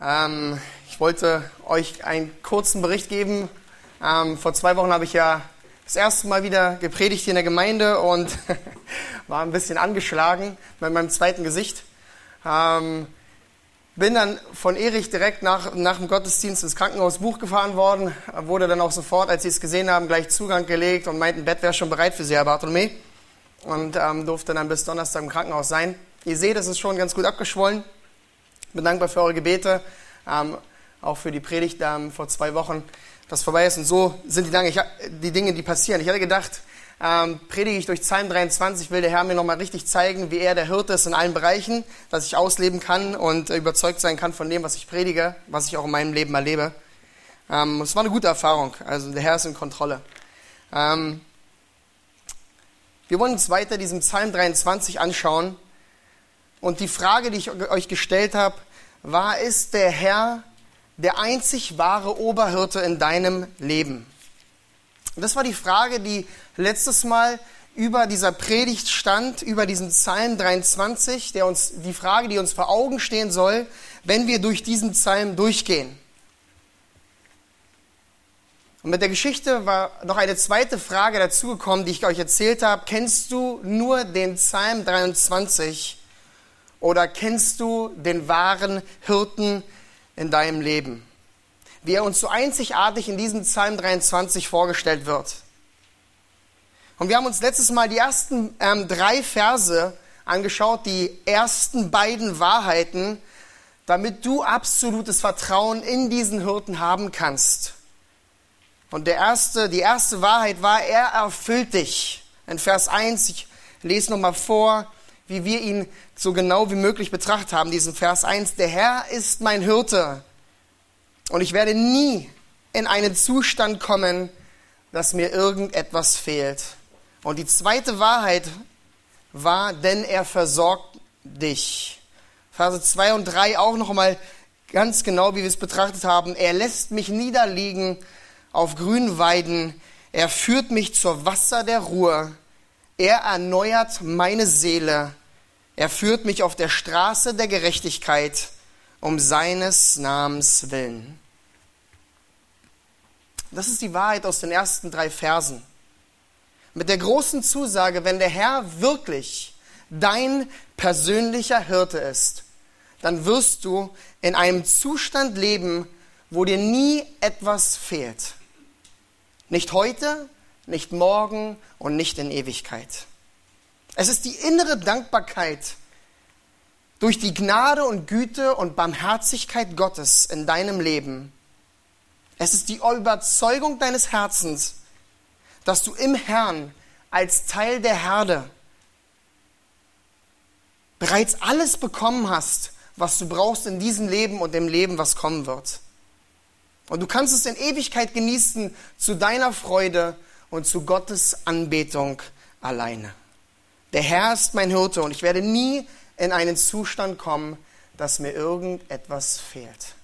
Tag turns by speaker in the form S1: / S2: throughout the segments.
S1: Ähm, ich wollte euch einen kurzen Bericht geben. Ähm, vor zwei Wochen habe ich ja das erste Mal wieder gepredigt hier in der Gemeinde und war ein bisschen angeschlagen mit meinem zweiten Gesicht. Ähm, bin dann von Erich direkt nach, nach dem Gottesdienst ins Krankenhaus Buch gefahren worden, wurde dann auch sofort, als sie es gesehen haben, gleich Zugang gelegt und meinten, Bett wäre schon bereit für sie, Herr Bartholomä. Und ähm, durfte dann bis Donnerstag im Krankenhaus sein. Ihr seht, es ist schon ganz gut abgeschwollen. Bin dankbar für eure Gebete, ähm, auch für die Predigt ähm, vor zwei Wochen, das vorbei ist. Und so sind die Dinge, ich, die Dinge, die passieren. Ich hatte gedacht, ähm, predige ich durch Psalm 23, will der Herr mir nochmal richtig zeigen, wie er der Hirte ist in allen Bereichen, dass ich ausleben kann und äh, überzeugt sein kann von dem, was ich predige, was ich auch in meinem Leben erlebe. Ähm, es war eine gute Erfahrung. Also der Herr ist in Kontrolle. Ähm, wir wollen uns weiter diesen Psalm 23 anschauen. Und die Frage, die ich euch gestellt habe, war, ist der Herr der einzig wahre Oberhirte in deinem Leben? Das war die Frage, die letztes Mal über dieser Predigt stand, über diesen Psalm 23, der uns, die Frage, die uns vor Augen stehen soll, wenn wir durch diesen Psalm durchgehen. Und mit der Geschichte war noch eine zweite Frage dazugekommen, die ich euch erzählt habe. Kennst du nur den Psalm 23 oder kennst du den wahren Hirten in deinem Leben? Wie er uns so einzigartig in diesem Psalm 23 vorgestellt wird. Und wir haben uns letztes Mal die ersten ähm, drei Verse angeschaut, die ersten beiden Wahrheiten, damit du absolutes Vertrauen in diesen Hirten haben kannst. Und der erste, die erste Wahrheit war, er erfüllt dich. In Vers 1, ich lese nochmal vor, wie wir ihn so genau wie möglich betrachtet haben, diesen Vers 1. Der Herr ist mein Hirte und ich werde nie in einen Zustand kommen, dass mir irgendetwas fehlt. Und die zweite Wahrheit war, denn er versorgt dich. Verse 2 und 3 auch nochmal ganz genau, wie wir es betrachtet haben. Er lässt mich niederliegen auf grünen Weiden. Er führt mich zur Wasser der Ruhe. Er erneuert meine Seele. Er führt mich auf der Straße der Gerechtigkeit um seines Namens willen. Das ist die Wahrheit aus den ersten drei Versen. Mit der großen Zusage, wenn der Herr wirklich dein persönlicher Hirte ist, dann wirst du in einem Zustand leben, wo dir nie etwas fehlt. Nicht heute, nicht morgen und nicht in Ewigkeit. Es ist die innere Dankbarkeit durch die Gnade und Güte und Barmherzigkeit Gottes in deinem Leben. Es ist die Überzeugung deines Herzens, dass du im Herrn als Teil der Herde bereits alles bekommen hast, was du brauchst in diesem Leben und im Leben, was kommen wird. Und du kannst es in Ewigkeit genießen zu deiner Freude und zu Gottes Anbetung alleine. Der Herr ist mein Hirte und ich werde nie in einen Zustand kommen, dass mir irgendetwas fehlt.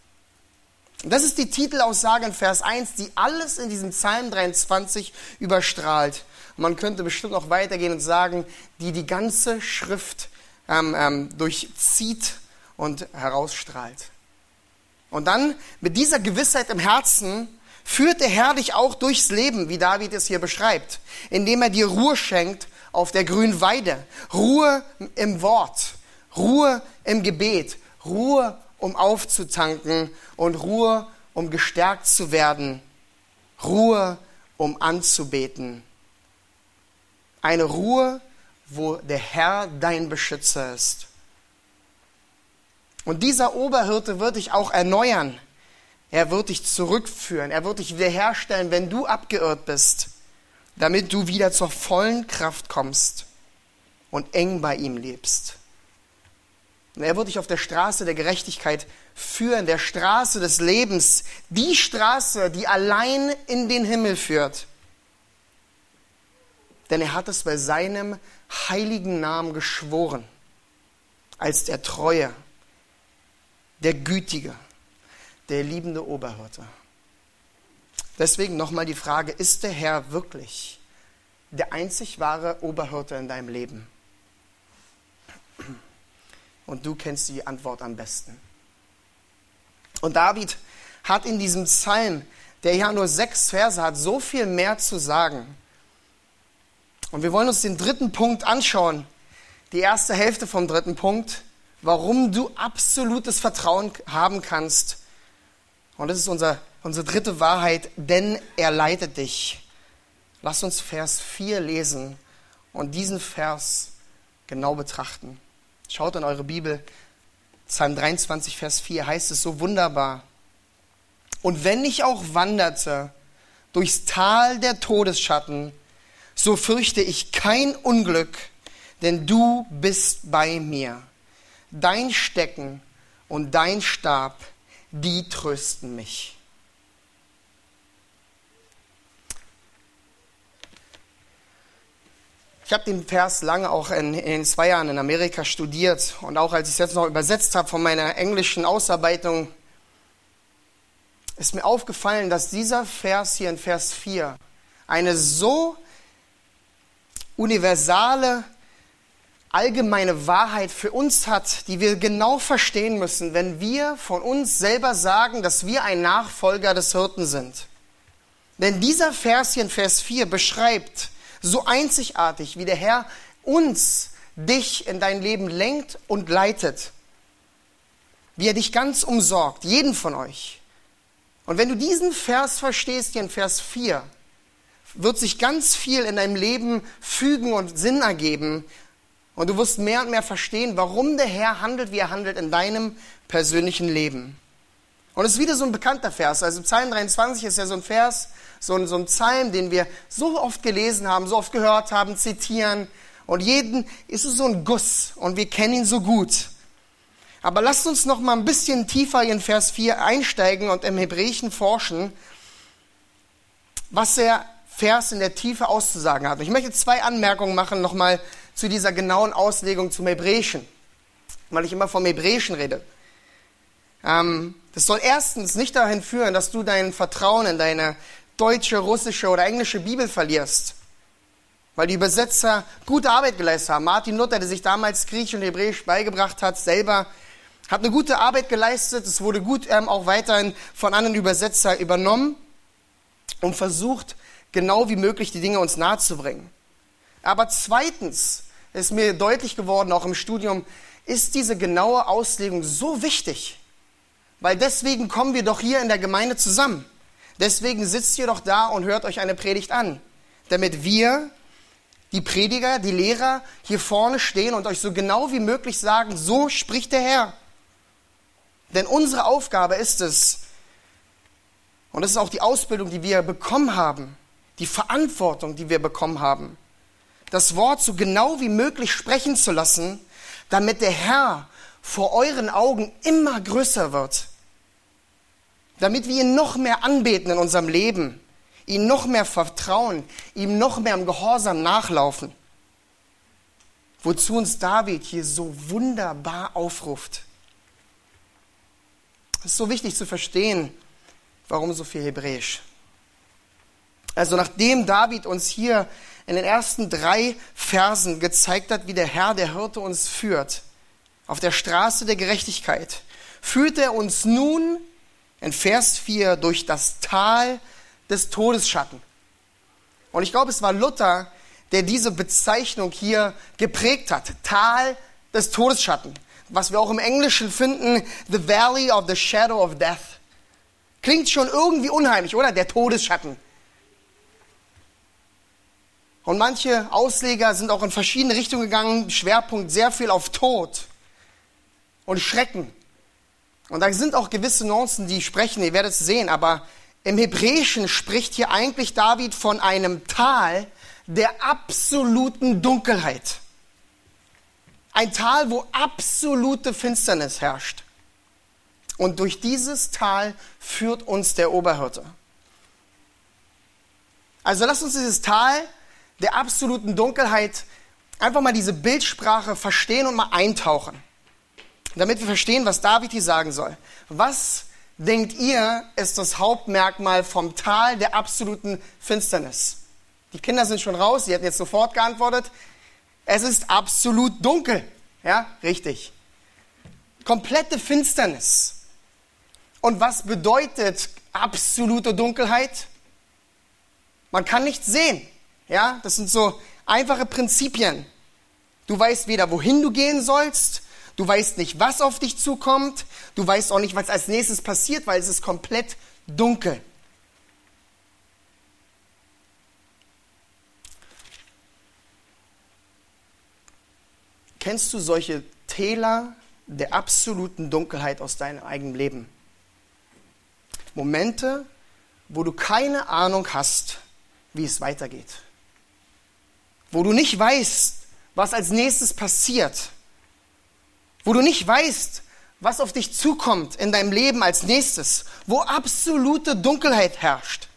S1: Das ist die Titelaussage in Vers 1, die alles in diesem Psalm 23 überstrahlt. Man könnte bestimmt noch weitergehen und sagen, die die ganze Schrift ähm, ähm, durchzieht und herausstrahlt. Und dann mit dieser Gewissheit im Herzen führt der Herr dich auch durchs Leben, wie David es hier beschreibt, indem er dir Ruhe schenkt auf der grünen Weide, Ruhe im Wort, Ruhe im Gebet, Ruhe, um aufzutanken und Ruhe, um gestärkt zu werden, Ruhe, um anzubeten. Eine Ruhe, wo der Herr dein Beschützer ist. Und dieser Oberhirte wird dich auch erneuern. Er wird dich zurückführen. Er wird dich wiederherstellen, wenn du abgeirrt bist, damit du wieder zur vollen Kraft kommst und eng bei ihm lebst. Und er wird dich auf der Straße der Gerechtigkeit führen, der Straße des Lebens, die Straße, die allein in den Himmel führt. Denn er hat es bei seinem heiligen Namen geschworen, als der Treue der Gütige, der liebende Oberhirte. Deswegen nochmal die Frage, ist der Herr wirklich der einzig wahre Oberhirte in deinem Leben? Und du kennst die Antwort am besten. Und David hat in diesem Psalm, der ja nur sechs Verse hat, so viel mehr zu sagen. Und wir wollen uns den dritten Punkt anschauen. Die erste Hälfte vom dritten Punkt, warum du absolutes Vertrauen haben kannst. Und das ist unser, unsere dritte Wahrheit, denn er leitet dich. Lass uns Vers 4 lesen und diesen Vers genau betrachten. Schaut in eure Bibel, Psalm 23, Vers 4 heißt es so wunderbar. Und wenn ich auch wanderte durchs Tal der Todesschatten, so fürchte ich kein Unglück, denn du bist bei mir. Dein Stecken und dein Stab, die trösten mich. Ich habe den Vers lange auch in, in zwei Jahren in Amerika studiert und auch als ich es jetzt noch übersetzt habe von meiner englischen Ausarbeitung, ist mir aufgefallen, dass dieser Vers hier in Vers 4 eine so universale, allgemeine Wahrheit für uns hat, die wir genau verstehen müssen, wenn wir von uns selber sagen, dass wir ein Nachfolger des Hirten sind. Denn dieser Vers hier in Vers 4 beschreibt, so einzigartig, wie der Herr uns, dich in dein Leben lenkt und leitet. Wie er dich ganz umsorgt, jeden von euch. Und wenn du diesen Vers verstehst, hier in Vers 4, wird sich ganz viel in deinem Leben fügen und Sinn ergeben. Und du wirst mehr und mehr verstehen, warum der Herr handelt, wie er handelt in deinem persönlichen Leben. Und es ist wieder so ein bekannter Vers. Also Psalm 23 ist ja so ein Vers, so ein, so ein Psalm, den wir so oft gelesen haben, so oft gehört haben, zitieren. Und jeden ist es so ein Guss und wir kennen ihn so gut. Aber lasst uns noch mal ein bisschen tiefer in Vers 4 einsteigen und im Hebräischen forschen, was der Vers in der Tiefe auszusagen hat. Ich möchte zwei Anmerkungen machen nochmal zu dieser genauen Auslegung zum Hebräischen, weil ich immer vom Hebräischen rede. Ähm, das soll erstens nicht dahin führen, dass du dein Vertrauen in deine deutsche, russische oder englische Bibel verlierst. Weil die Übersetzer gute Arbeit geleistet haben. Martin Luther, der sich damals Griechisch und Hebräisch beigebracht hat, selber hat eine gute Arbeit geleistet. Es wurde gut ähm, auch weiterhin von anderen Übersetzern übernommen und versucht, genau wie möglich die Dinge uns nahezubringen. Aber zweitens ist mir deutlich geworden, auch im Studium, ist diese genaue Auslegung so wichtig. Weil deswegen kommen wir doch hier in der Gemeinde zusammen. Deswegen sitzt ihr doch da und hört euch eine Predigt an, damit wir, die Prediger, die Lehrer, hier vorne stehen und euch so genau wie möglich sagen, so spricht der Herr. Denn unsere Aufgabe ist es, und das ist auch die Ausbildung, die wir bekommen haben, die Verantwortung, die wir bekommen haben, das Wort so genau wie möglich sprechen zu lassen, damit der Herr vor euren Augen immer größer wird damit wir ihn noch mehr anbeten in unserem Leben, ihm noch mehr vertrauen, ihm noch mehr im Gehorsam nachlaufen. Wozu uns David hier so wunderbar aufruft. Es ist so wichtig zu verstehen, warum so viel Hebräisch. Also nachdem David uns hier in den ersten drei Versen gezeigt hat, wie der Herr, der Hirte uns führt, auf der Straße der Gerechtigkeit, führt er uns nun in Vers 4 durch das Tal des Todesschatten. Und ich glaube, es war Luther, der diese Bezeichnung hier geprägt hat. Tal des Todesschatten. Was wir auch im Englischen finden, the valley of the shadow of death. Klingt schon irgendwie unheimlich, oder? Der Todesschatten. Und manche Ausleger sind auch in verschiedene Richtungen gegangen, Schwerpunkt sehr viel auf Tod und Schrecken. Und da sind auch gewisse Nuancen, die sprechen, ihr werdet es sehen, aber im Hebräischen spricht hier eigentlich David von einem Tal der absoluten Dunkelheit. Ein Tal, wo absolute Finsternis herrscht. Und durch dieses Tal führt uns der Oberhirte. Also lasst uns dieses Tal der absoluten Dunkelheit einfach mal diese Bildsprache verstehen und mal eintauchen damit wir verstehen, was David hier sagen soll. Was denkt ihr, ist das Hauptmerkmal vom Tal der absoluten Finsternis? Die Kinder sind schon raus, sie hätten jetzt sofort geantwortet. Es ist absolut dunkel. Ja, richtig. Komplette Finsternis. Und was bedeutet absolute Dunkelheit? Man kann nichts sehen. Ja, das sind so einfache Prinzipien. Du weißt weder, wohin du gehen sollst, du weißt nicht, was auf dich zukommt, du weißt auch nicht, was als nächstes passiert, weil es ist komplett dunkel. Kennst du solche Täler der absoluten Dunkelheit aus deinem eigenen Leben? Momente, wo du keine Ahnung hast, wie es weitergeht. Wo du nicht weißt, was als nächstes passiert. Wo du nicht weißt, was auf dich zukommt in deinem Leben als nächstes. Wo absolute Dunkelheit herrscht.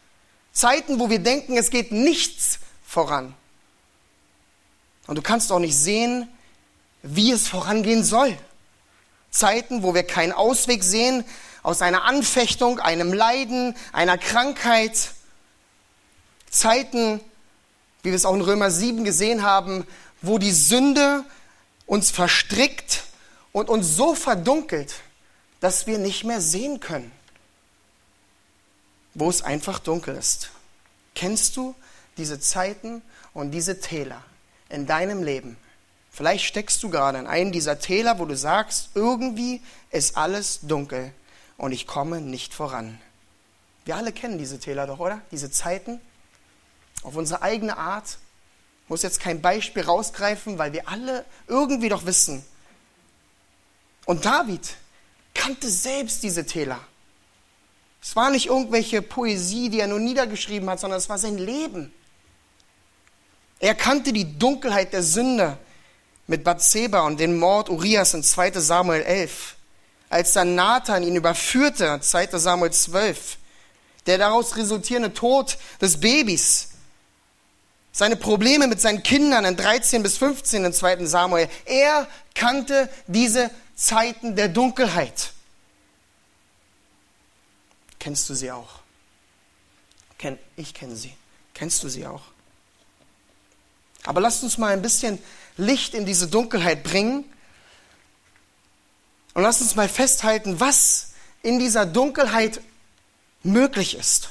S1: Zeiten, wo wir denken, es geht nichts voran. Und du kannst auch nicht sehen, wie es vorangehen soll. Zeiten, wo wir keinen Ausweg sehen aus einer Anfechtung, einem Leiden, einer Krankheit. Zeiten, wie wir es auch in Römer 7 gesehen haben, wo die Sünde uns verstrickt und uns so verdunkelt, dass wir nicht mehr sehen können, wo es einfach dunkel ist. Kennst du diese Zeiten und diese Täler in deinem Leben? Vielleicht steckst du gerade in einem dieser Täler, wo du sagst, irgendwie ist alles dunkel und ich komme nicht voran. Wir alle kennen diese Täler doch, oder? Diese Zeiten. Auf unsere eigene Art. Ich muss jetzt kein Beispiel rausgreifen, weil wir alle irgendwie doch wissen. Und David kannte selbst diese Täler. Es war nicht irgendwelche Poesie, die er nur niedergeschrieben hat, sondern es war sein Leben. Er kannte die Dunkelheit der Sünde mit Bathseba und den Mord Urias in 2 Samuel 11, als dann Nathan ihn überführte, 2 Samuel 12, der daraus resultierende Tod des Babys, seine Probleme mit seinen Kindern in 13 bis 15 in 2 Samuel, er kannte diese Zeiten der Dunkelheit. Kennst du sie auch? Ich kenne sie. Kennst du sie auch? Aber lasst uns mal ein bisschen Licht in diese Dunkelheit bringen. Und lass uns mal festhalten, was in dieser Dunkelheit möglich ist.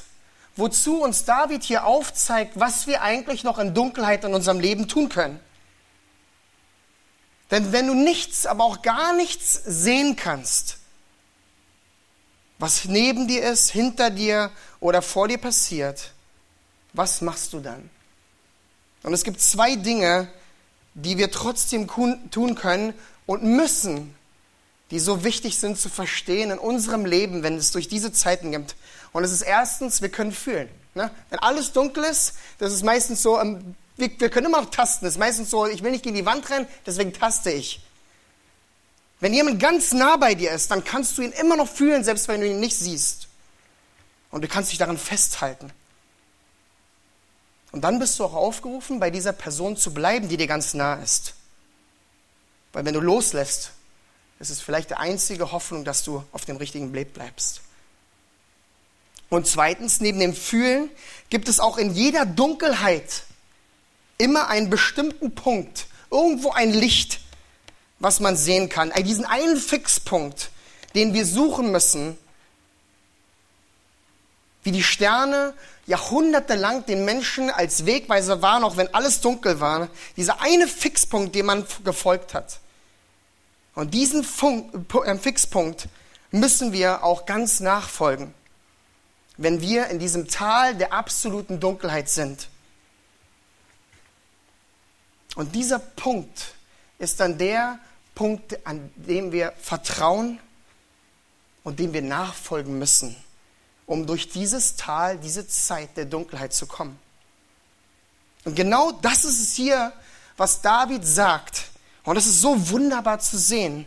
S1: Wozu uns David hier aufzeigt, was wir eigentlich noch in Dunkelheit in unserem Leben tun können. Denn wenn du nichts, aber auch gar nichts sehen kannst, was neben dir ist, hinter dir oder vor dir passiert, was machst du dann? Und es gibt zwei Dinge, die wir trotzdem tun können und müssen, die so wichtig sind zu verstehen in unserem Leben, wenn es durch diese Zeiten gibt. Und es ist erstens, wir können fühlen. Ne? Wenn alles dunkel ist, das ist meistens so, ähm, wir, wir können immer noch tasten. Das ist meistens so, ich will nicht gegen die Wand rennen, deswegen taste ich. Wenn jemand ganz nah bei dir ist, dann kannst du ihn immer noch fühlen, selbst wenn du ihn nicht siehst. Und du kannst dich daran festhalten. Und dann bist du auch aufgerufen, bei dieser Person zu bleiben, die dir ganz nah ist. Weil wenn du loslässt, ist es vielleicht die einzige Hoffnung, dass du auf dem richtigen Weg bleibst. Und zweitens, neben dem Fühlen gibt es auch in jeder Dunkelheit immer einen bestimmten Punkt, irgendwo ein Licht, was man sehen kann. Diesen einen Fixpunkt, den wir suchen müssen, wie die Sterne jahrhundertelang den Menschen als Wegweiser waren, auch wenn alles dunkel war. Dieser eine Fixpunkt, dem man gefolgt hat. Und diesen Funk, äh, Fixpunkt müssen wir auch ganz nachfolgen, wenn wir in diesem Tal der absoluten Dunkelheit sind. Und dieser Punkt ist dann der Punkt, an dem wir vertrauen und dem wir nachfolgen müssen um durch dieses Tal, diese Zeit der Dunkelheit zu kommen. Und genau das ist es hier, was David sagt. Und es ist so wunderbar zu sehen.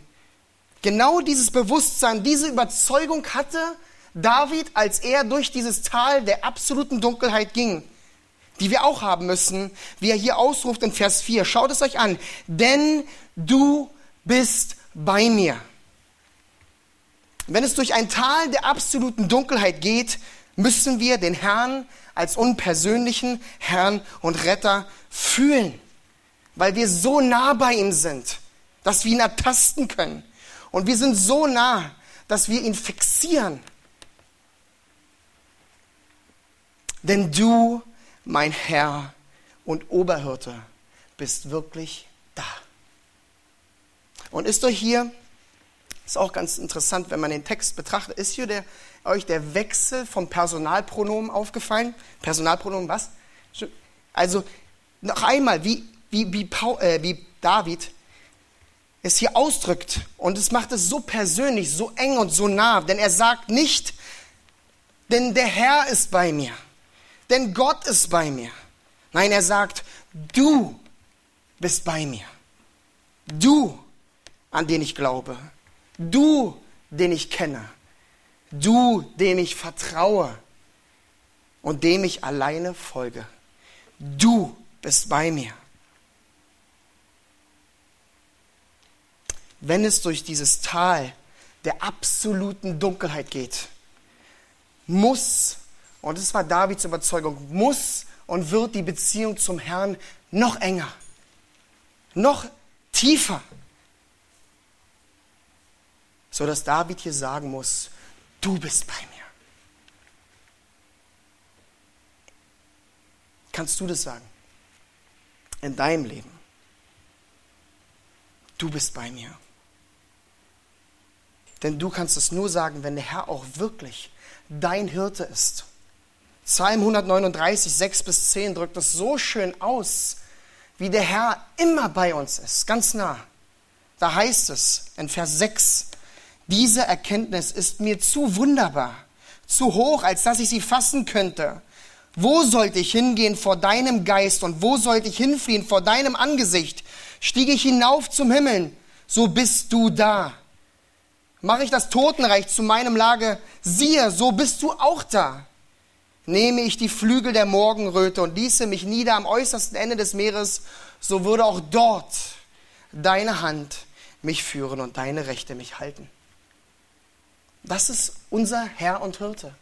S1: Genau dieses Bewusstsein, diese Überzeugung hatte David, als er durch dieses Tal der absoluten Dunkelheit ging, die wir auch haben müssen, wie er hier ausruft in Vers 4. Schaut es euch an. Denn du bist bei mir. Wenn es durch ein Tal der absoluten Dunkelheit geht, müssen wir den Herrn als unpersönlichen Herrn und Retter fühlen, weil wir so nah bei ihm sind, dass wir ihn ertasten können. Und wir sind so nah, dass wir ihn fixieren Denn du, mein Herr und Oberhirte, bist wirklich da. Und ist euch hier, ist auch ganz interessant, wenn man den Text betrachtet, ist hier der, euch der Wechsel vom Personalpronomen aufgefallen? Personalpronomen was? Also noch einmal, wie, wie, wie, Paul, äh, wie David es hier ausdrückt. Und es macht es so persönlich, so eng und so nah. Denn er sagt nicht, denn der Herr ist bei mir. Denn Gott ist bei mir. Nein, er sagt, du bist bei mir. Du, an den ich glaube. Du, den ich kenne. Du, dem ich vertraue und dem ich alleine folge. Du bist bei mir. Wenn es durch dieses Tal der absoluten Dunkelheit geht, muss, und das war Davids Überzeugung, muss und wird die Beziehung zum Herrn noch enger, noch tiefer, so dass David hier sagen muss, du bist bei mir. Kannst du das sagen? In deinem Leben. Du bist bei mir. Denn du kannst es nur sagen, wenn der Herr auch wirklich dein Hirte ist. Psalm 139, 6 bis 10 drückt es so schön aus, wie der Herr immer bei uns ist, ganz nah. Da heißt es in Vers 6, diese Erkenntnis ist mir zu wunderbar, zu hoch, als dass ich sie fassen könnte. Wo sollte ich hingehen vor deinem Geist und wo sollte ich hinfliehen vor deinem Angesicht? Stiege ich hinauf zum Himmel, so bist du da. Mache ich das Totenreich zu meinem Lager, siehe, so bist du auch da. Nehme ich die Flügel der Morgenröte und ließe mich nieder am äußersten Ende des Meeres, so würde auch dort deine Hand mich führen und deine Rechte mich halten. Das ist unser Herr und Hirte.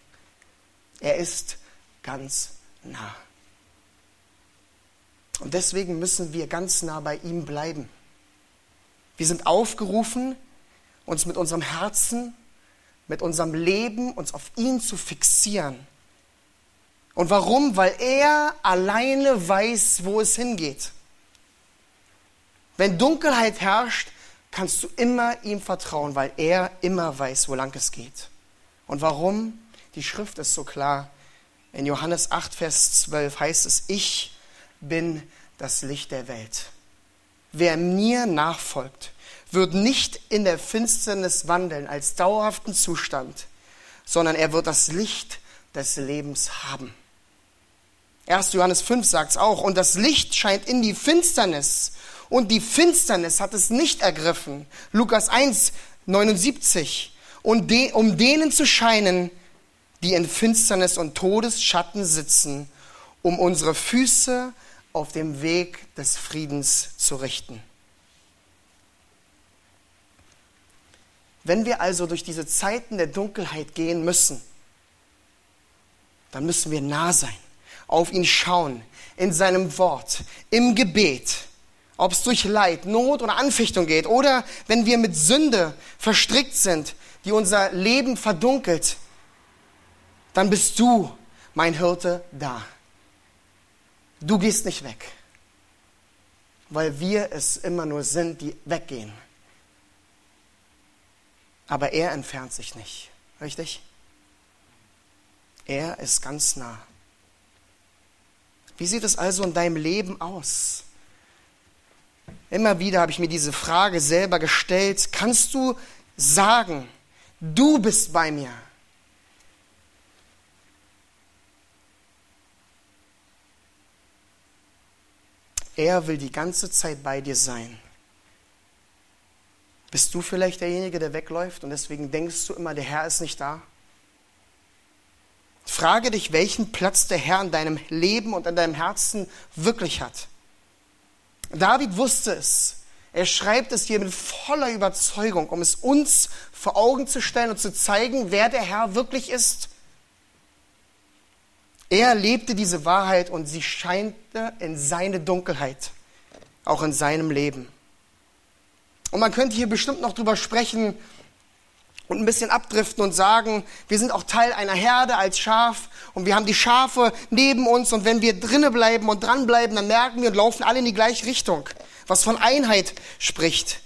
S1: Er ist ganz nah. Und deswegen müssen wir ganz nah bei ihm bleiben. Wir sind aufgerufen, uns mit unserem Herzen, mit unserem Leben, uns auf ihn zu fixieren. Und warum? Weil er alleine weiß, wo es hingeht. Wenn Dunkelheit herrscht, kannst du immer ihm vertrauen, weil er immer weiß, wo lang es geht. Und warum? Die Schrift ist so klar. In Johannes 8, Vers 12 heißt es, ich bin das Licht der Welt. Wer mir nachfolgt, wird nicht in der Finsternis wandeln als dauerhaften Zustand, sondern er wird das Licht des Lebens haben. 1. Johannes 5 sagt es auch, und das Licht scheint in die Finsternis, und die Finsternis hat es nicht ergriffen. Lukas 1, 79. Und de, um denen zu scheinen, die in Finsternis und Todesschatten sitzen, um unsere Füße auf dem Weg des Friedens zu richten. Wenn wir also durch diese Zeiten der Dunkelheit gehen müssen, dann müssen wir nah sein, auf ihn schauen, in seinem Wort, im Gebet, ob es durch Leid, Not oder Anfechtung geht oder wenn wir mit Sünde verstrickt sind, die unser Leben verdunkelt, dann bist du, mein Hirte, da. Du gehst nicht weg, weil wir es immer nur sind, die weggehen. Aber er entfernt sich nicht. Richtig? Er ist ganz nah. Wie sieht es also in deinem Leben aus? Immer wieder habe ich mir diese Frage selber gestellt. Kannst du sagen, du bist bei mir? Er will die ganze Zeit bei dir sein. Bist du vielleicht derjenige, der wegläuft und deswegen denkst du immer, der Herr ist nicht da? Frage dich, welchen Platz der Herr in deinem Leben und in deinem Herzen wirklich hat. David wusste es. Er schreibt es hier mit voller Überzeugung, um es uns vor Augen zu stellen und zu zeigen, wer der Herr wirklich ist. Er lebte diese Wahrheit und sie scheinte in seine Dunkelheit, auch in seinem Leben. Und man könnte hier bestimmt noch drüber sprechen, und ein bisschen abdriften und sagen, wir sind auch Teil einer Herde als Schaf und wir haben die Schafe neben uns und wenn wir drinnen bleiben und dranbleiben, dann merken wir und laufen alle in die gleiche Richtung, was von Einheit spricht.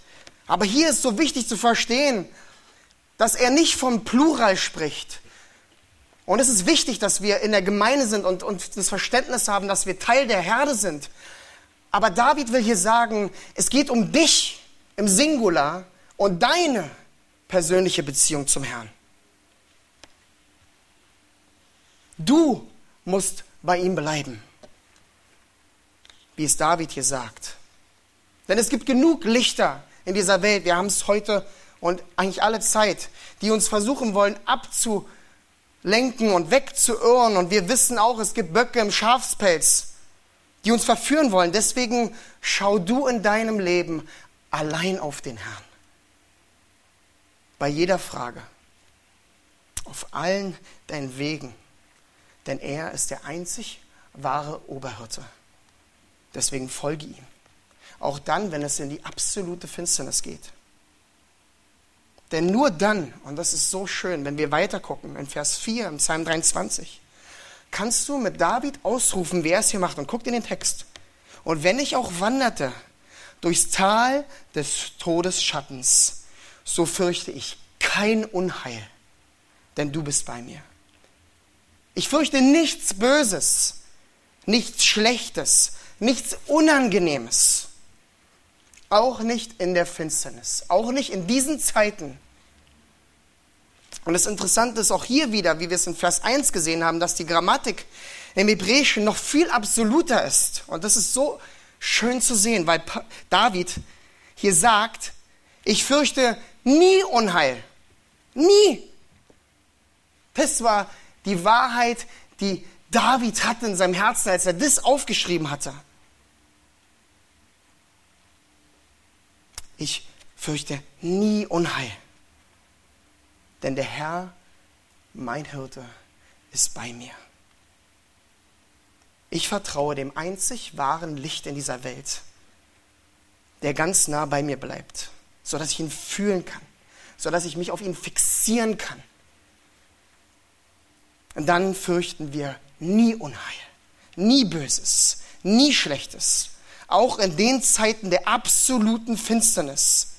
S1: Aber hier ist so wichtig zu verstehen, dass er nicht vom Plural spricht. Und es ist wichtig, dass wir in der Gemeinde sind und, und das Verständnis haben, dass wir Teil der Herde sind. Aber David will hier sagen, es geht um dich im Singular und deine persönliche Beziehung zum Herrn. Du musst bei ihm bleiben, wie es David hier sagt. Denn es gibt genug Lichter in dieser Welt, wir haben es heute und eigentlich alle Zeit, die uns versuchen wollen abzulenken und wegzuirren. Und wir wissen auch, es gibt Böcke im Schafspelz, die uns verführen wollen. Deswegen schau du in deinem Leben allein auf den Herrn bei jeder Frage, auf allen deinen Wegen, denn er ist der einzig wahre Oberhirte. Deswegen folge ihm, auch dann, wenn es in die absolute Finsternis geht. Denn nur dann, und das ist so schön, wenn wir weitergucken, in Vers 4 im Psalm 23, kannst du mit David ausrufen, wer es hier macht. Und guck in den Text. Und wenn ich auch wanderte durchs Tal des Todesschattens, so fürchte ich kein Unheil, denn du bist bei mir. Ich fürchte nichts Böses, nichts Schlechtes, nichts Unangenehmes. Auch nicht in der Finsternis, auch nicht in diesen Zeiten. Und das Interessante ist auch hier wieder, wie wir es in Vers 1 gesehen haben, dass die Grammatik im Hebräischen noch viel absoluter ist. Und das ist so schön zu sehen, weil David hier sagt, ich fürchte nie Unheil. Nie. Das war die Wahrheit, die David hatte in seinem Herzen, als er das aufgeschrieben hatte. Ich fürchte nie Unheil, denn der Herr, mein Hirte, ist bei mir. Ich vertraue dem einzig wahren Licht in dieser Welt, der ganz nah bei mir bleibt sodass ich ihn fühlen kann, sodass ich mich auf ihn fixieren kann. Und dann fürchten wir nie Unheil, nie Böses, nie Schlechtes, auch in den Zeiten der absoluten Finsternis.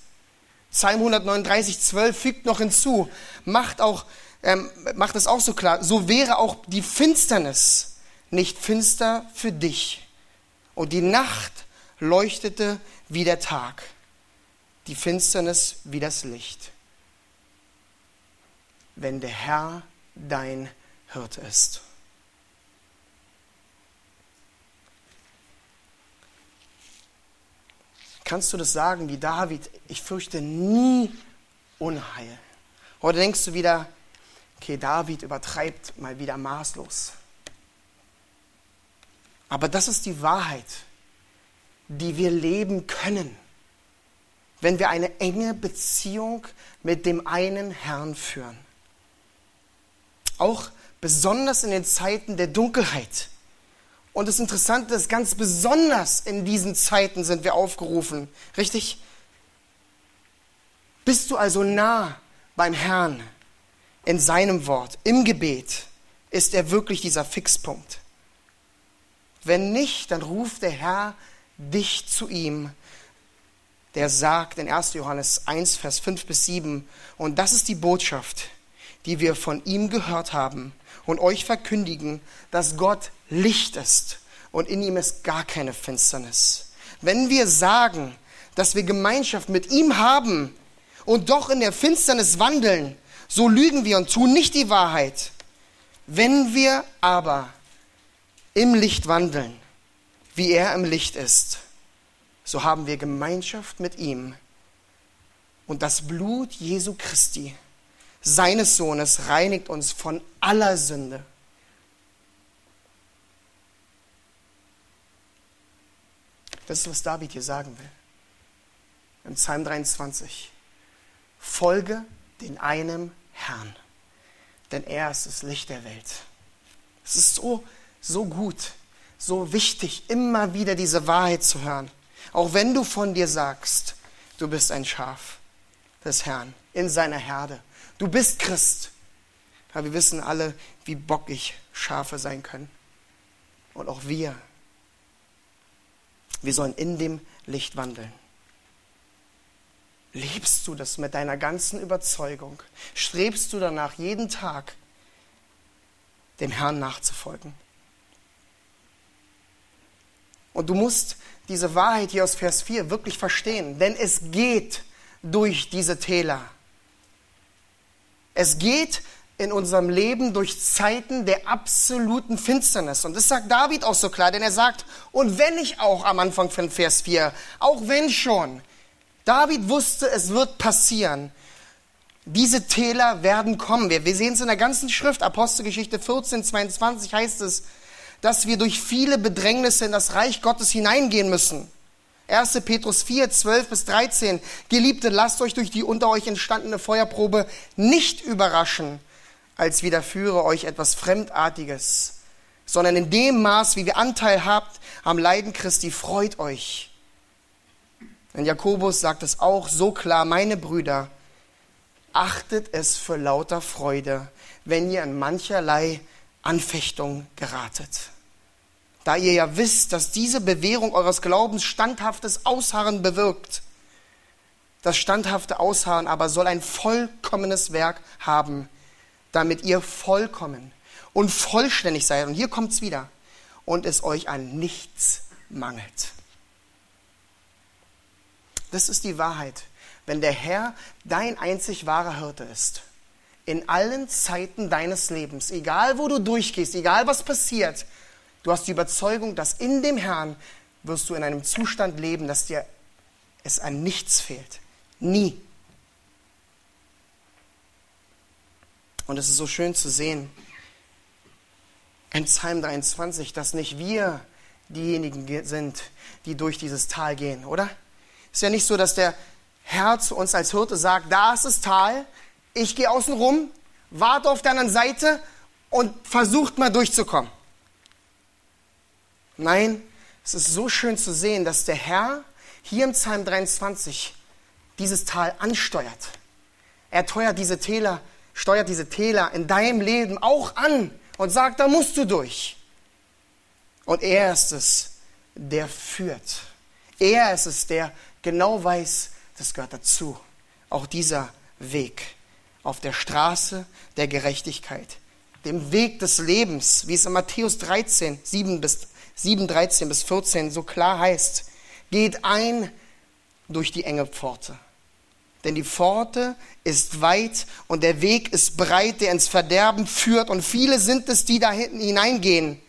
S1: Psalm 139, 12 fügt noch hinzu, macht, auch, ähm, macht es auch so klar, so wäre auch die Finsternis nicht finster für dich. Und die Nacht leuchtete wie der Tag die Finsternis wie das Licht, wenn der Herr dein Hirte ist. Kannst du das sagen wie David? Ich fürchte nie Unheil. Heute denkst du wieder, okay, David übertreibt mal wieder maßlos. Aber das ist die Wahrheit, die wir leben können wenn wir eine enge Beziehung mit dem einen Herrn führen. Auch besonders in den Zeiten der Dunkelheit. Und das Interessante ist, ganz besonders in diesen Zeiten sind wir aufgerufen. Richtig? Bist du also nah beim Herrn in seinem Wort, im Gebet, ist er wirklich dieser Fixpunkt. Wenn nicht, dann ruft der Herr dich zu ihm der sagt in 1. Johannes 1, Vers 5 bis 7, und das ist die Botschaft, die wir von ihm gehört haben und euch verkündigen, dass Gott Licht ist und in ihm ist gar keine Finsternis. Wenn wir sagen, dass wir Gemeinschaft mit ihm haben und doch in der Finsternis wandeln, so lügen wir und tun nicht die Wahrheit. Wenn wir aber im Licht wandeln, wie er im Licht ist, so haben wir Gemeinschaft mit ihm. Und das Blut Jesu Christi, seines Sohnes, reinigt uns von aller Sünde. Das ist, was David hier sagen will. Im Psalm 23. Folge den einem Herrn, denn er ist das Licht der Welt. Es ist so, so gut, so wichtig, immer wieder diese Wahrheit zu hören. Auch wenn du von dir sagst, du bist ein Schaf des Herrn in seiner Herde. Du bist Christ. Aber wir wissen alle, wie bockig Schafe sein können. Und auch wir. Wir sollen in dem Licht wandeln. Lebst du das mit deiner ganzen Überzeugung? Strebst du danach, jeden Tag dem Herrn nachzufolgen? Und du musst diese Wahrheit hier aus Vers 4 wirklich verstehen, denn es geht durch diese Täler. Es geht in unserem Leben durch Zeiten der absoluten Finsternis. Und das sagt David auch so klar, denn er sagt, und wenn ich auch am Anfang von Vers 4, auch wenn schon, David wusste, es wird passieren. Diese Täler werden kommen. Wir, wir sehen es in der ganzen Schrift, Apostelgeschichte 14, 22 heißt es, dass wir durch viele Bedrängnisse in das Reich Gottes hineingehen müssen. 1. Petrus 4, 12 bis 13. Geliebte, lasst euch durch die unter euch entstandene Feuerprobe nicht überraschen, als widerführe euch etwas Fremdartiges, sondern in dem Maß, wie wir Anteil habt am Leiden Christi, freut euch. Denn Jakobus sagt es auch so klar, meine Brüder, achtet es für lauter Freude, wenn ihr in mancherlei Anfechtung geratet. Da ihr ja wisst, dass diese Bewährung eures Glaubens standhaftes Ausharren bewirkt. Das standhafte Ausharren aber soll ein vollkommenes Werk haben, damit ihr vollkommen und vollständig seid. Und hier kommt es wieder. Und es euch an nichts mangelt. Das ist die Wahrheit. Wenn der Herr dein einzig wahrer Hirte ist, in allen Zeiten deines Lebens, egal wo du durchgehst, egal was passiert, du hast die Überzeugung, dass in dem Herrn wirst du in einem Zustand leben, dass dir es an nichts fehlt. Nie. Und es ist so schön zu sehen in Psalm 23, dass nicht wir diejenigen sind, die durch dieses Tal gehen, oder? Es ist ja nicht so, dass der Herr zu uns als Hirte sagt, da ist das Tal, ich gehe außen rum, warte auf der anderen Seite und versucht mal durchzukommen. Nein, es ist so schön zu sehen, dass der Herr hier im Psalm 23 dieses Tal ansteuert. Er teuert diese Täler, steuert diese Täler in deinem Leben auch an und sagt, da musst du durch. Und er ist es, der führt. Er ist es, der genau weiß, das gehört dazu. Auch dieser Weg auf der Straße der Gerechtigkeit, dem Weg des Lebens, wie es in Matthäus 13, 7 bis 7, 13 bis 14 so klar heißt, geht ein durch die enge Pforte. Denn die Pforte ist weit und der Weg ist breit, der ins Verderben führt. Und viele sind es, die da hinten hineingehen.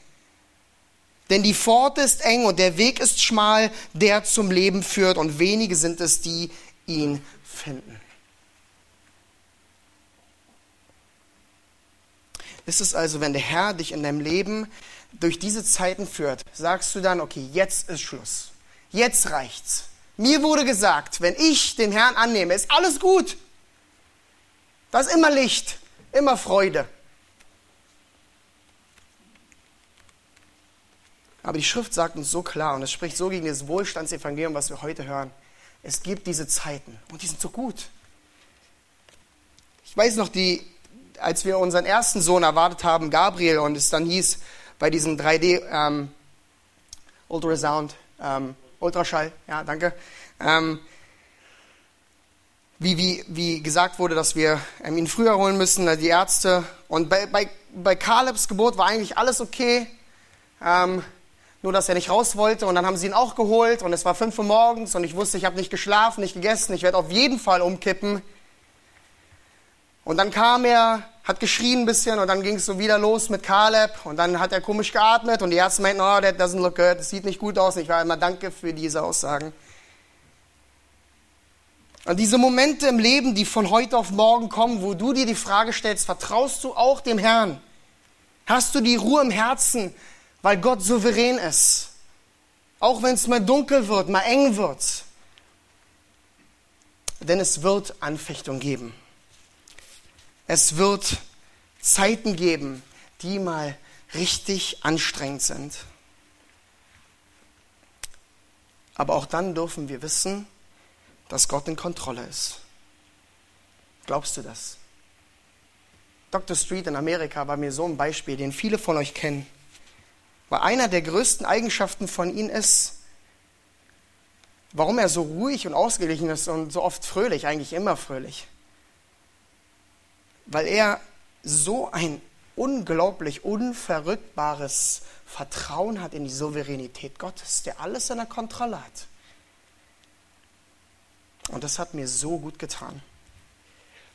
S1: Denn die Pforte ist eng und der Weg ist schmal, der zum Leben führt. Und wenige sind es, die ihn finden. Ist es also, wenn der Herr dich in deinem Leben durch diese Zeiten führt, sagst du dann, okay, jetzt ist Schluss. Jetzt reicht's. Mir wurde gesagt, wenn ich den Herrn annehme, ist alles gut. Da ist immer Licht, immer Freude. Aber die Schrift sagt uns so klar und es spricht so gegen das Wohlstandsevangelium, was wir heute hören. Es gibt diese Zeiten und die sind so gut. Ich weiß noch, die als wir unseren ersten Sohn erwartet haben, Gabriel, und es dann hieß bei diesem 3D ähm, Ultrasound, ähm, Ultraschall, ja, danke, ähm, wie, wie, wie gesagt wurde, dass wir ähm, ihn früher holen müssen, die Ärzte. Und bei, bei, bei Calebs Geburt war eigentlich alles okay, ähm, nur dass er nicht raus wollte. Und dann haben sie ihn auch geholt und es war fünf Uhr morgens und ich wusste, ich habe nicht geschlafen, nicht gegessen, ich werde auf jeden Fall umkippen. Und dann kam er, hat geschrien ein bisschen und dann ging es so wieder los mit Caleb und dann hat er komisch geatmet und die Ärzte meinten, oh, that doesn't look good, das sieht nicht gut aus. Und ich war immer danke für diese Aussagen. Und diese Momente im Leben, die von heute auf morgen kommen, wo du dir die Frage stellst, vertraust du auch dem Herrn? Hast du die Ruhe im Herzen, weil Gott souverän ist? Auch wenn es mal dunkel wird, mal eng wird. Denn es wird Anfechtung geben. Es wird Zeiten geben, die mal richtig anstrengend sind. Aber auch dann dürfen wir wissen, dass Gott in Kontrolle ist. Glaubst du das? Dr. Street in Amerika war mir so ein Beispiel, den viele von euch kennen. Weil einer der größten Eigenschaften von ihm ist, warum er so ruhig und ausgeglichen ist und so oft fröhlich, eigentlich immer fröhlich. Weil er so ein unglaublich unverrückbares Vertrauen hat in die Souveränität Gottes, der alles in der Kontrolle hat. Und das hat mir so gut getan.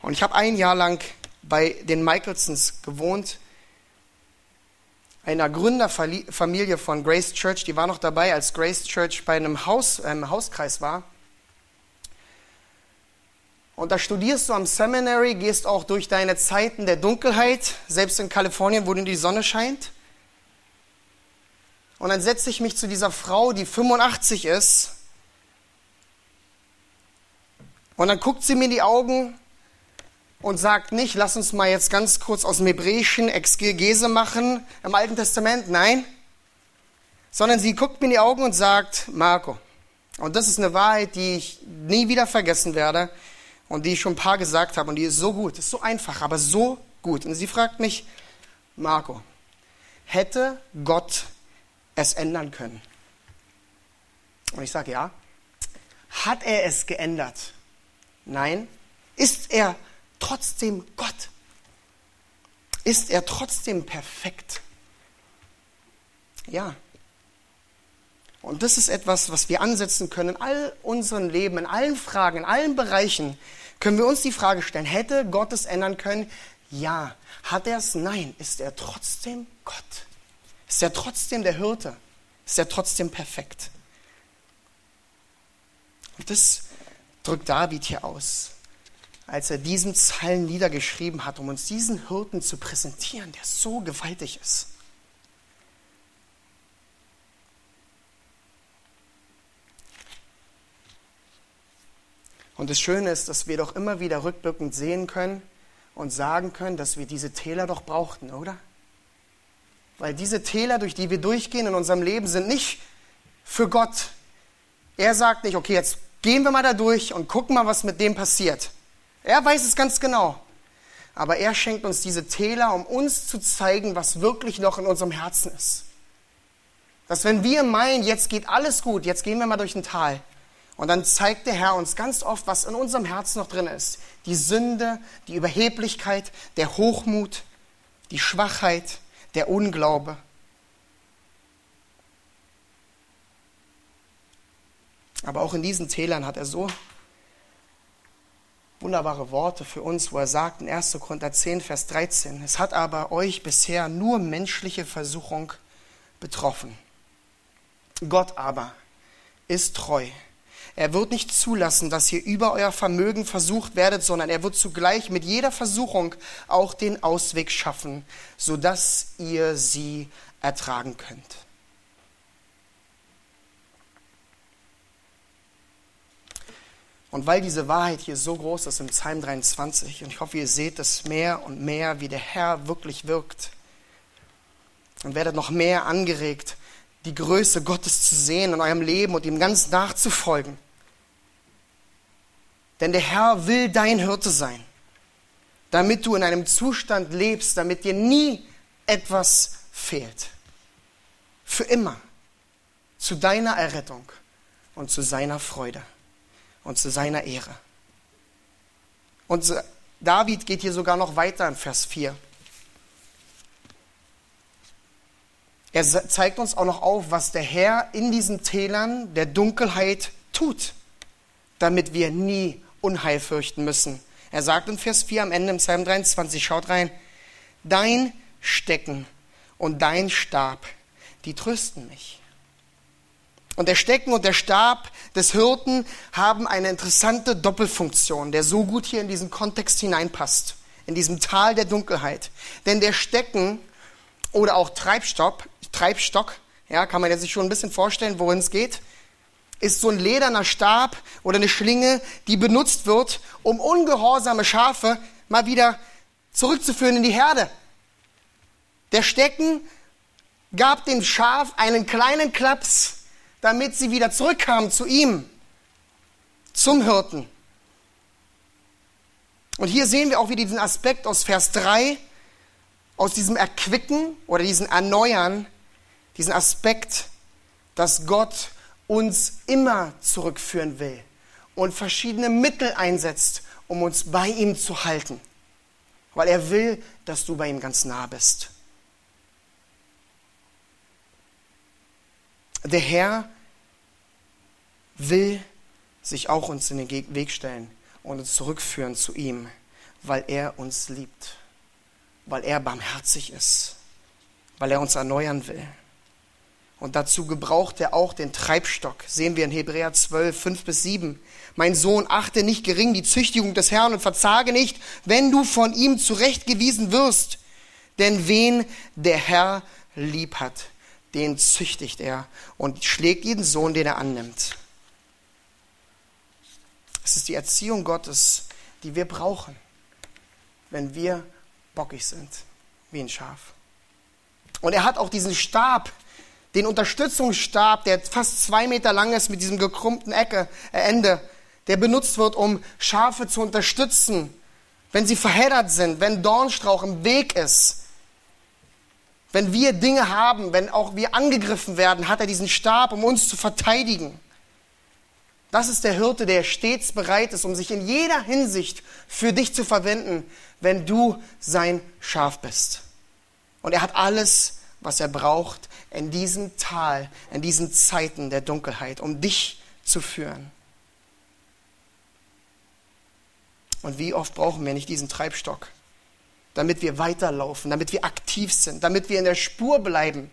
S1: Und ich habe ein Jahr lang bei den Michaelsons gewohnt, einer Gründerfamilie von Grace Church, die war noch dabei, als Grace Church bei einem, Haus, einem Hauskreis war. Und da studierst du am Seminary, gehst auch durch deine Zeiten der Dunkelheit, selbst in Kalifornien, wo die Sonne scheint. Und dann setze ich mich zu dieser Frau, die 85 ist. Und dann guckt sie mir in die Augen und sagt nicht, lass uns mal jetzt ganz kurz aus dem Hebräischen Exegese machen im Alten Testament. Nein. Sondern sie guckt mir in die Augen und sagt, Marco. Und das ist eine Wahrheit, die ich nie wieder vergessen werde und die ich schon ein paar gesagt habe und die ist so gut, ist so einfach, aber so gut. Und sie fragt mich, Marco, hätte Gott es ändern können? Und ich sage, ja. Hat er es geändert? Nein. Ist er trotzdem Gott? Ist er trotzdem perfekt? Ja. Und das ist etwas, was wir ansetzen können in all unseren Leben, in allen Fragen, in allen Bereichen. Können wir uns die Frage stellen, hätte Gott es ändern können? Ja. Hat er es? Nein. Ist er trotzdem Gott? Ist er trotzdem der Hirte? Ist er trotzdem perfekt? Und das drückt David hier aus als er diesen Psalm niedergeschrieben hat, um uns diesen Hirten zu präsentieren, der so gewaltig ist. Und das Schöne ist, dass wir doch immer wieder rückblickend sehen können und sagen können, dass wir diese Täler doch brauchten, oder? Weil diese Täler, durch die wir durchgehen in unserem Leben, sind nicht für Gott. Er sagt nicht, okay, jetzt gehen wir mal da durch und gucken mal, was mit dem passiert. Er weiß es ganz genau. Aber er schenkt uns diese Täler, um uns zu zeigen, was wirklich noch in unserem Herzen ist. Dass wenn wir meinen, jetzt geht alles gut, jetzt gehen wir mal durch ein Tal. Und dann zeigt der Herr uns ganz oft, was in unserem Herzen noch drin ist. Die Sünde, die Überheblichkeit, der Hochmut, die Schwachheit, der Unglaube. Aber auch in diesen Tälern hat er so wunderbare Worte für uns, wo er sagt in 1. Korinther 10, Vers 13, es hat aber euch bisher nur menschliche Versuchung betroffen. Gott aber ist treu. Er wird nicht zulassen, dass ihr über euer Vermögen versucht werdet, sondern er wird zugleich mit jeder Versuchung auch den Ausweg schaffen, sodass ihr sie ertragen könnt. Und weil diese Wahrheit hier so groß ist im Psalm 23, und ich hoffe, ihr seht es mehr und mehr, wie der Herr wirklich wirkt, und werdet noch mehr angeregt, die Größe Gottes zu sehen in eurem Leben und ihm ganz nachzufolgen. Denn der Herr will dein Hirte sein, damit du in einem Zustand lebst, damit dir nie etwas fehlt. Für immer. Zu deiner Errettung und zu seiner Freude und zu seiner Ehre. Und David geht hier sogar noch weiter in Vers 4. Er zeigt uns auch noch auf, was der Herr in diesen Tälern der Dunkelheit tut, damit wir nie Unheil fürchten müssen. Er sagt in Vers 4 am Ende im Psalm 23, schaut rein, dein Stecken und dein Stab, die trösten mich. Und der Stecken und der Stab des Hirten haben eine interessante Doppelfunktion, der so gut hier in diesen Kontext hineinpasst, in diesem Tal der Dunkelheit. Denn der Stecken oder auch Treibstock, Treibstock, ja, kann man sich schon ein bisschen vorstellen, worin es geht, ist so ein lederner Stab oder eine Schlinge, die benutzt wird, um ungehorsame Schafe mal wieder zurückzuführen in die Herde. Der Stecken gab dem Schaf einen kleinen Klaps damit sie wieder zurückkamen zu ihm, zum Hirten. Und hier sehen wir auch wieder diesen Aspekt aus Vers 3, aus diesem Erquicken oder diesem Erneuern, diesen Aspekt, dass Gott uns immer zurückführen will und verschiedene Mittel einsetzt, um uns bei ihm zu halten. Weil er will, dass du bei ihm ganz nah bist. Der Herr will sich auch uns in den Weg stellen und uns zurückführen zu ihm, weil er uns liebt, weil er barmherzig ist, weil er uns erneuern will. Und dazu gebraucht er auch den Treibstock. Sehen wir in Hebräer 12, 5 bis 7. Mein Sohn, achte nicht gering die Züchtigung des Herrn und verzage nicht, wenn du von ihm zurechtgewiesen wirst. Denn wen der Herr lieb hat, den züchtigt er und schlägt jeden Sohn, den er annimmt. Es ist die Erziehung Gottes, die wir brauchen, wenn wir bockig sind, wie ein Schaf. Und er hat auch diesen Stab, den Unterstützungsstab, der fast zwei Meter lang ist mit diesem gekrummten Ecke, äh, Ende, der benutzt wird, um Schafe zu unterstützen, wenn sie verheddert sind, wenn Dornstrauch im Weg ist. Wenn wir Dinge haben, wenn auch wir angegriffen werden, hat er diesen Stab, um uns zu verteidigen. Das ist der Hirte, der stets bereit ist, um sich in jeder Hinsicht für dich zu verwenden, wenn du sein Schaf bist. Und er hat alles, was er braucht, in diesem Tal, in diesen Zeiten der Dunkelheit, um dich zu führen. Und wie oft brauchen wir nicht diesen Treibstock, damit wir weiterlaufen, damit wir aktiv sind, damit wir in der Spur bleiben.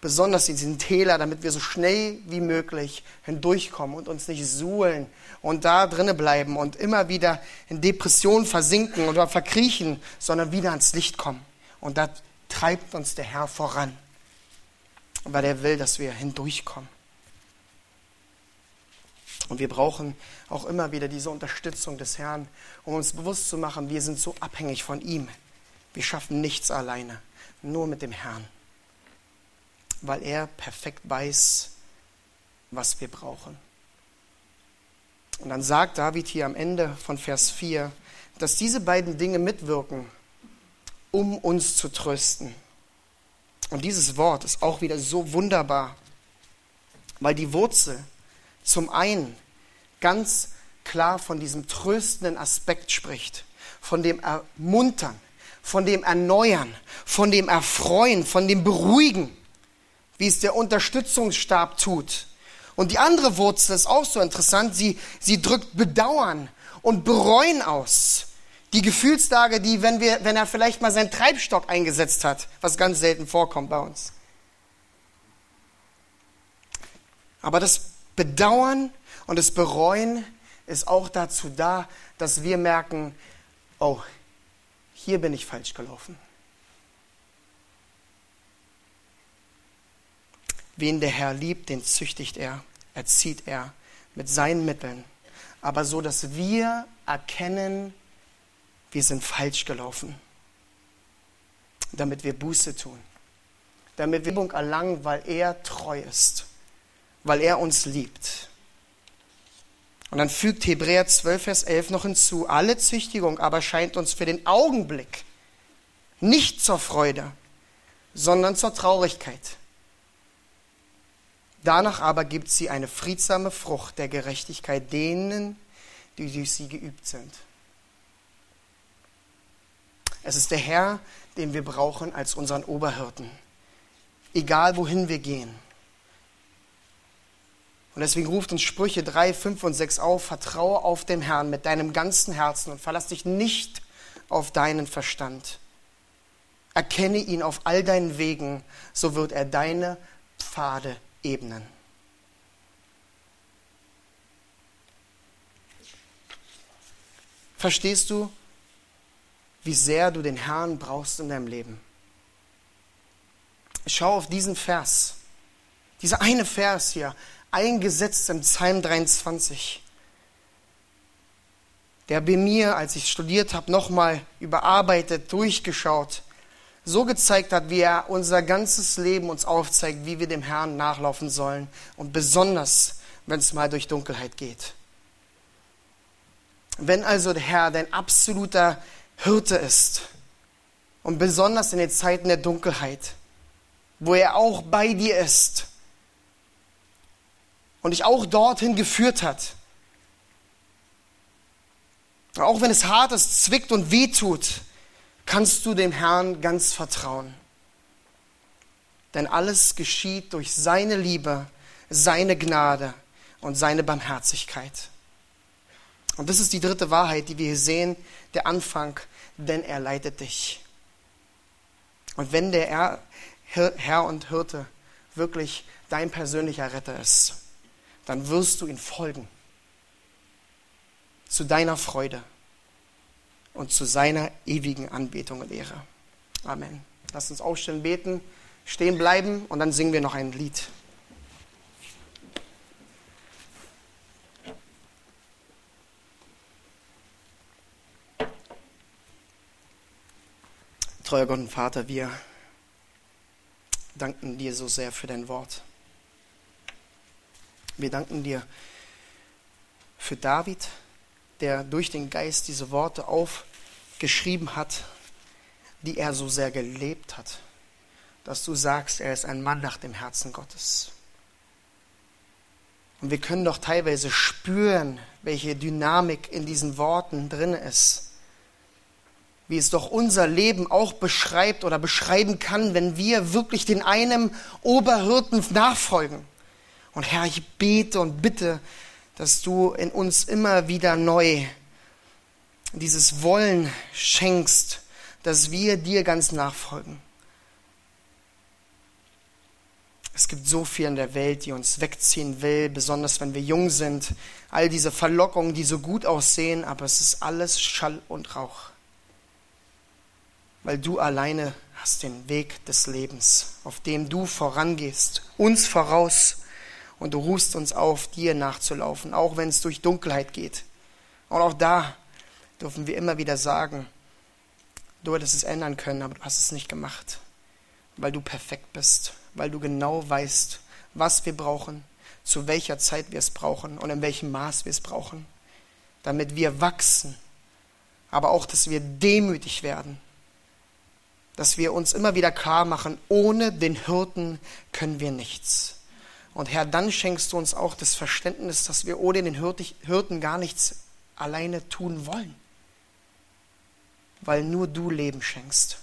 S1: Besonders in diesen Täler, damit wir so schnell wie möglich hindurchkommen und uns nicht suhlen und da drinnen bleiben und immer wieder in Depressionen versinken oder verkriechen, sondern wieder ans Licht kommen. Und da treibt uns der Herr voran weil er will, dass wir hindurchkommen. Und wir brauchen auch immer wieder diese Unterstützung des Herrn, um uns bewusst zu machen, wir sind so abhängig von ihm. Wir schaffen nichts alleine, nur mit dem Herrn, weil er perfekt weiß, was wir brauchen. Und dann sagt David hier am Ende von Vers 4, dass diese beiden Dinge mitwirken, um uns zu trösten. Und dieses Wort ist auch wieder so wunderbar, weil die Wurzel zum einen ganz klar von diesem tröstenden Aspekt spricht, von dem Ermuntern, von dem Erneuern, von dem Erfreuen, von dem Beruhigen, wie es der Unterstützungsstab tut. Und die andere Wurzel ist auch so interessant, sie, sie drückt Bedauern und Bereuen aus. Die Gefühlslage, die, wenn, wir, wenn er vielleicht mal seinen Treibstock eingesetzt hat, was ganz selten vorkommt bei uns. Aber das Bedauern und das Bereuen ist auch dazu da, dass wir merken, oh, hier bin ich falsch gelaufen. Wen der Herr liebt, den züchtigt er, erzieht er mit seinen Mitteln, aber so, dass wir erkennen, wir sind falsch gelaufen, damit wir Buße tun, damit wir Übung erlangen, weil er treu ist, weil er uns liebt. Und dann fügt Hebräer 12, Vers 11 noch hinzu, alle Züchtigung aber scheint uns für den Augenblick nicht zur Freude, sondern zur Traurigkeit. Danach aber gibt sie eine friedsame Frucht der Gerechtigkeit denen, die durch sie geübt sind. Es ist der Herr, den wir brauchen als unseren Oberhirten. Egal wohin wir gehen. Und deswegen ruft uns Sprüche 3, 5 und 6 auf, vertraue auf den Herrn mit deinem ganzen Herzen und verlass dich nicht auf deinen Verstand. Erkenne ihn auf all deinen Wegen, so wird er deine Pfade ebnen. Verstehst du, wie sehr du den Herrn brauchst in deinem Leben. Schau auf diesen Vers. Dieser eine Vers hier, eingesetzt im Psalm 23, der bei mir, als ich studiert habe, nochmal überarbeitet, durchgeschaut, so gezeigt hat, wie er unser ganzes Leben uns aufzeigt, wie wir dem Herrn nachlaufen sollen und besonders, wenn es mal durch Dunkelheit geht. Wenn also der Herr dein absoluter Hirte ist und besonders in den Zeiten der Dunkelheit, wo er auch bei dir ist und dich auch dorthin geführt hat, auch wenn es hart ist, zwickt und wehtut, kannst du dem Herrn ganz vertrauen. Denn alles geschieht durch seine Liebe, seine Gnade und seine Barmherzigkeit. Und das ist die dritte Wahrheit, die wir hier sehen, der Anfang, denn er leitet dich. Und wenn der Herr und Hirte wirklich dein persönlicher Retter ist, dann wirst du ihn folgen. Zu deiner Freude und zu seiner ewigen Anbetung und Ehre. Amen. Lass uns aufstehen, beten, stehen bleiben und dann singen wir noch ein Lied. Treuer Gott und Vater, wir danken dir so sehr für dein Wort. Wir danken dir für David, der durch den Geist diese Worte aufgeschrieben hat, die er so sehr gelebt hat, dass du sagst, er ist ein Mann nach dem Herzen Gottes. Und wir können doch teilweise spüren, welche Dynamik in diesen Worten drin ist wie es doch unser Leben auch beschreibt oder beschreiben kann, wenn wir wirklich den einem Oberhirten nachfolgen. Und Herr, ich bete und bitte, dass du in uns immer wieder neu dieses Wollen schenkst, dass wir dir ganz nachfolgen. Es gibt so viel in der Welt, die uns wegziehen will, besonders wenn wir jung sind. All diese Verlockungen, die so gut aussehen, aber es ist alles Schall und Rauch weil du alleine hast den Weg des Lebens, auf dem du vorangehst, uns voraus und du ruhst uns auf, dir nachzulaufen, auch wenn es durch Dunkelheit geht. Und auch da dürfen wir immer wieder sagen, du hättest es ändern können, aber du hast es nicht gemacht, weil du perfekt bist, weil du genau weißt, was wir brauchen, zu welcher Zeit wir es brauchen und in welchem Maß wir es brauchen, damit wir wachsen, aber auch, dass wir demütig werden dass wir uns immer wieder klar machen, ohne den Hirten können wir nichts. Und Herr, dann schenkst du uns auch das Verständnis, dass wir ohne den Hirten gar nichts alleine tun wollen. Weil nur du Leben schenkst.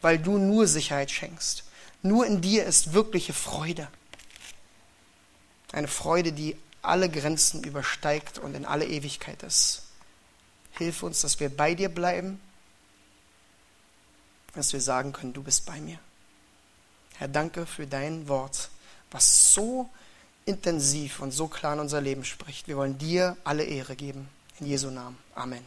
S1: Weil du nur Sicherheit schenkst. Nur in dir ist wirkliche Freude. Eine Freude, die alle Grenzen übersteigt und in alle Ewigkeit ist. Hilf uns, dass wir bei dir bleiben dass wir sagen können, du bist bei mir. Herr, danke für dein Wort, was so intensiv und so klar in unser Leben spricht. Wir wollen dir alle Ehre geben. In Jesu Namen. Amen.